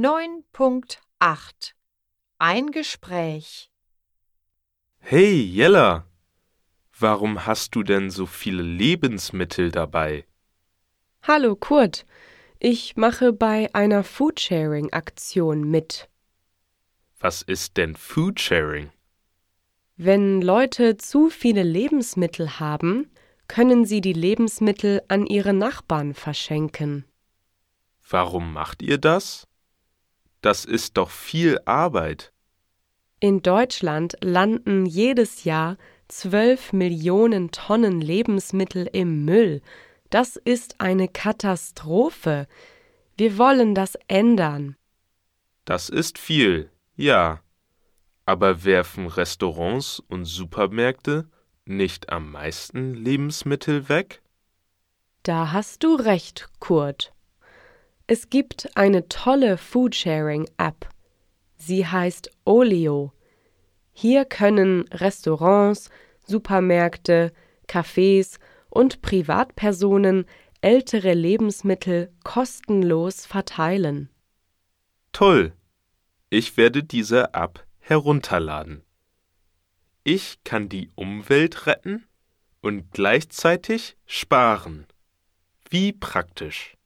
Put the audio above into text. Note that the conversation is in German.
9.8 Ein Gespräch Hey Jella, warum hast du denn so viele Lebensmittel dabei? Hallo Kurt, ich mache bei einer Foodsharing-Aktion mit. Was ist denn Foodsharing? Wenn Leute zu viele Lebensmittel haben, können sie die Lebensmittel an ihre Nachbarn verschenken. Warum macht ihr das? Das ist doch viel Arbeit. In Deutschland landen jedes Jahr 12 Millionen Tonnen Lebensmittel im Müll. Das ist eine Katastrophe. Wir wollen das ändern. Das ist viel, ja. Aber werfen Restaurants und Supermärkte nicht am meisten Lebensmittel weg? Da hast du recht, Kurt. Es gibt eine tolle Foodsharing-App. Sie heißt Olio. Hier können Restaurants, Supermärkte, Cafés und Privatpersonen ältere Lebensmittel kostenlos verteilen. Toll! Ich werde diese App herunterladen. Ich kann die Umwelt retten und gleichzeitig sparen. Wie praktisch.